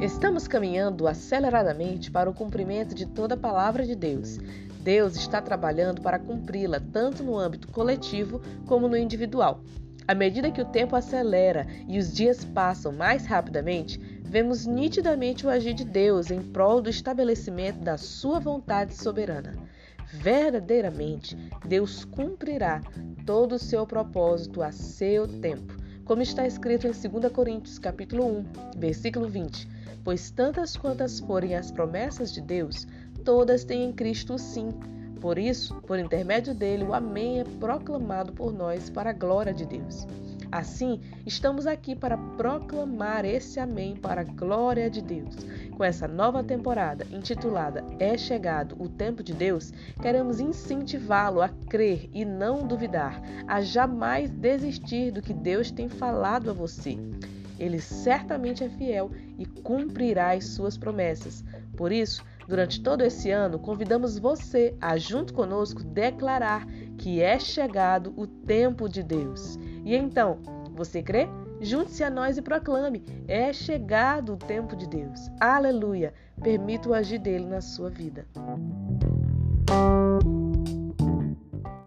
Estamos caminhando aceleradamente para o cumprimento de toda a palavra de Deus. Deus está trabalhando para cumpri-la tanto no âmbito coletivo como no individual. À medida que o tempo acelera e os dias passam mais rapidamente, vemos nitidamente o agir de Deus em prol do estabelecimento da sua vontade soberana. Verdadeiramente, Deus cumprirá todo o seu propósito a seu tempo, como está escrito em 2 Coríntios capítulo 1, versículo 20 pois tantas quantas forem as promessas de Deus, todas têm em Cristo o sim. Por isso, por intermédio dele, o Amém é proclamado por nós para a glória de Deus. Assim, estamos aqui para proclamar esse Amém para a glória de Deus. Com essa nova temporada intitulada É Chegado o Tempo de Deus, queremos incentivá-lo a crer e não duvidar, a jamais desistir do que Deus tem falado a você. Ele certamente é fiel e cumprirá as suas promessas. Por isso, durante todo esse ano, convidamos você a, junto conosco, declarar que é chegado o tempo de Deus. E então, você crê? Junte-se a nós e proclame: é chegado o tempo de Deus. Aleluia! Permita o agir dele na sua vida.